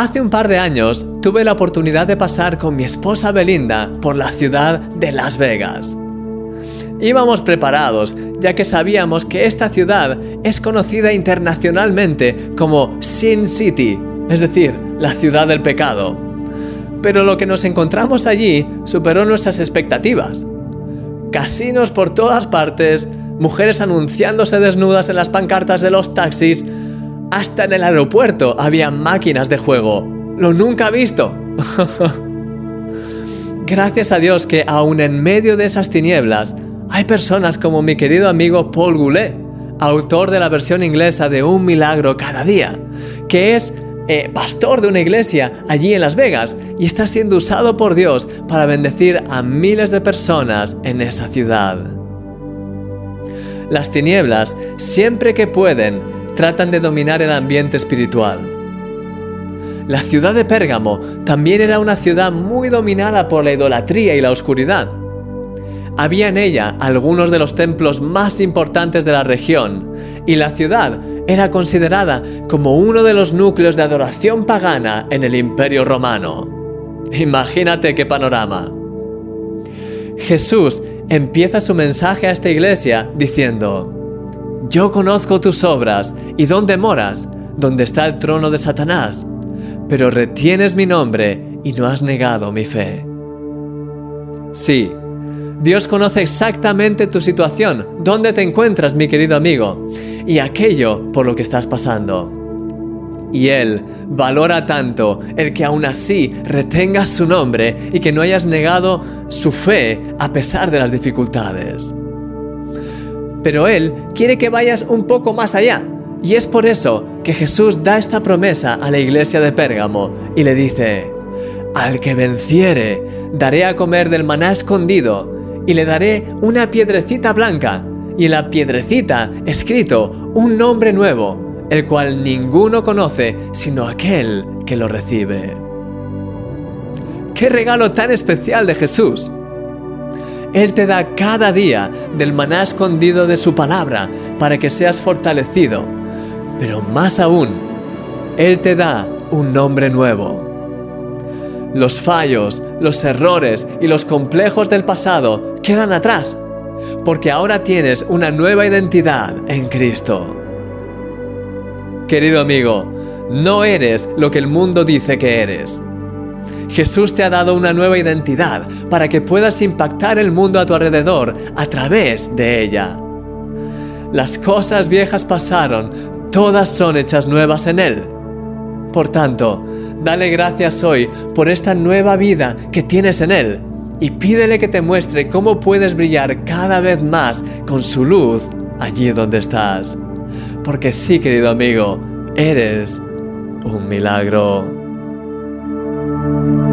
Hace un par de años tuve la oportunidad de pasar con mi esposa Belinda por la ciudad de Las Vegas. Íbamos preparados, ya que sabíamos que esta ciudad es conocida internacionalmente como Sin City, es decir, la ciudad del pecado. Pero lo que nos encontramos allí superó nuestras expectativas. Casinos por todas partes, mujeres anunciándose desnudas en las pancartas de los taxis, hasta en el aeropuerto había máquinas de juego. Lo nunca visto. Gracias a Dios que aún en medio de esas tinieblas hay personas como mi querido amigo Paul Goulet, autor de la versión inglesa de Un milagro cada día, que es eh, pastor de una iglesia allí en Las Vegas y está siendo usado por Dios para bendecir a miles de personas en esa ciudad. Las tinieblas, siempre que pueden, tratan de dominar el ambiente espiritual. La ciudad de Pérgamo también era una ciudad muy dominada por la idolatría y la oscuridad. Había en ella algunos de los templos más importantes de la región y la ciudad era considerada como uno de los núcleos de adoración pagana en el imperio romano. Imagínate qué panorama. Jesús empieza su mensaje a esta iglesia diciendo, yo conozco tus obras y dónde moras, donde está el trono de Satanás, pero retienes mi nombre y no has negado mi fe. Sí, Dios conoce exactamente tu situación, dónde te encuentras, mi querido amigo, y aquello por lo que estás pasando. Y Él valora tanto el que aún así retengas su nombre y que no hayas negado su fe a pesar de las dificultades. Pero Él quiere que vayas un poco más allá. Y es por eso que Jesús da esta promesa a la iglesia de Pérgamo y le dice, al que venciere, daré a comer del maná escondido y le daré una piedrecita blanca y en la piedrecita escrito un nombre nuevo, el cual ninguno conoce sino aquel que lo recibe. ¡Qué regalo tan especial de Jesús! Él te da cada día del maná escondido de su palabra para que seas fortalecido. Pero más aún, Él te da un nombre nuevo. Los fallos, los errores y los complejos del pasado quedan atrás, porque ahora tienes una nueva identidad en Cristo. Querido amigo, no eres lo que el mundo dice que eres. Jesús te ha dado una nueva identidad para que puedas impactar el mundo a tu alrededor a través de ella. Las cosas viejas pasaron, todas son hechas nuevas en Él. Por tanto, dale gracias hoy por esta nueva vida que tienes en Él y pídele que te muestre cómo puedes brillar cada vez más con su luz allí donde estás. Porque sí, querido amigo, eres un milagro. Thank you.